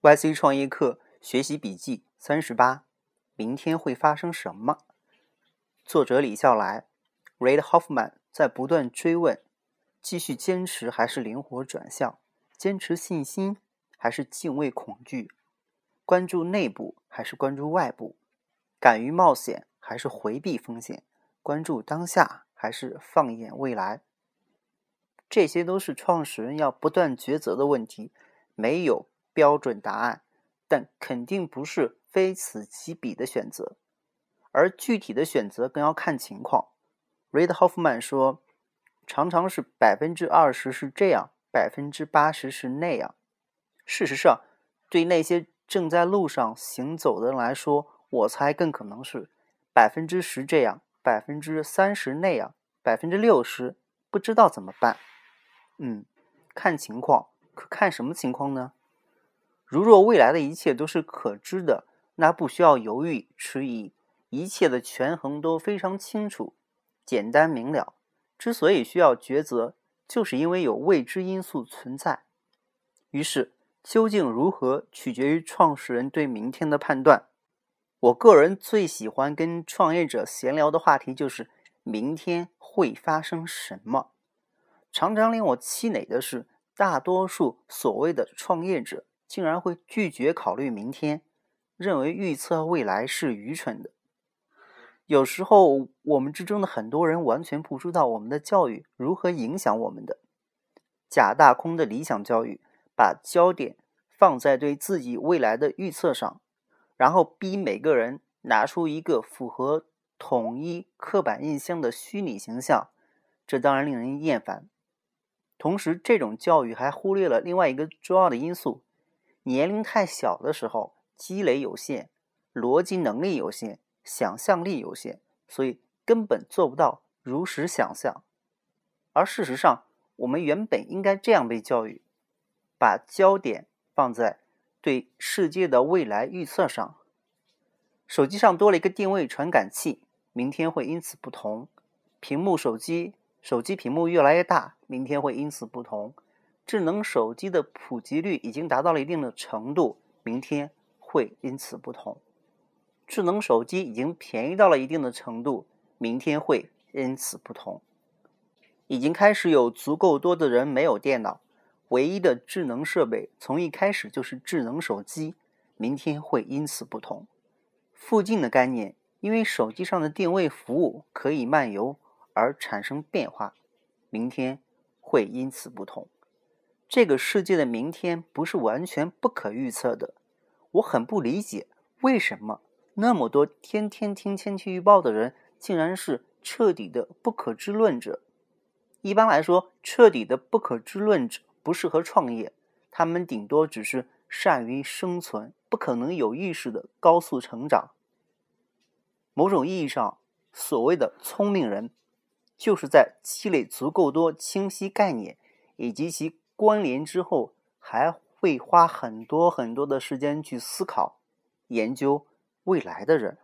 YC 创业课学习笔记三十八：明天会发生什么？作者李笑来，Reid Hoffman 在不断追问：继续坚持还是灵活转向？坚持信心还是敬畏恐惧？关注内部还是关注外部？敢于冒险还是回避风险？关注当下还是放眼未来？这些都是创始人要不断抉择的问题，没有。标准答案，但肯定不是非此即彼的选择，而具体的选择更要看情况。Reid Hoffman 说：“常常是百分之二十是这样，百分之八十是那样。事实上，对那些正在路上行走的人来说，我猜更可能是百分之十这样，百分之三十那样，百分之六十不知道怎么办。嗯，看情况，可看什么情况呢？”如若未来的一切都是可知的，那不需要犹豫迟疑，一切的权衡都非常清楚、简单明了。之所以需要抉择，就是因为有未知因素存在。于是，究竟如何，取决于创始人对明天的判断。我个人最喜欢跟创业者闲聊的话题就是明天会发生什么。常常令我气馁的是，大多数所谓的创业者。竟然会拒绝考虑明天，认为预测未来是愚蠢的。有时候，我们之中的很多人完全不知道我们的教育如何影响我们的假大空的理想教育，把焦点放在对自己未来的预测上，然后逼每个人拿出一个符合统一刻板印象的虚拟形象，这当然令人厌烦。同时，这种教育还忽略了另外一个重要的因素。年龄太小的时候，积累有限，逻辑能力有限，想象力有限，所以根本做不到如实想象。而事实上，我们原本应该这样被教育：把焦点放在对世界的未来预测上。手机上多了一个定位传感器，明天会因此不同；屏幕手机，手机屏幕越来越大，明天会因此不同。智能手机的普及率已经达到了一定的程度，明天会因此不同。智能手机已经便宜到了一定的程度，明天会因此不同。已经开始有足够多的人没有电脑，唯一的智能设备从一开始就是智能手机，明天会因此不同。附近的概念，因为手机上的定位服务可以漫游而产生变化，明天会因此不同。这个世界的明天不是完全不可预测的，我很不理解为什么那么多天天听天气预报的人，竟然是彻底的不可知论者。一般来说，彻底的不可知论者不适合创业，他们顶多只是善于生存，不可能有意识的高速成长。某种意义上，所谓的聪明人，就是在积累足够多清晰概念以及其。关联之后，还会花很多很多的时间去思考、研究未来的人。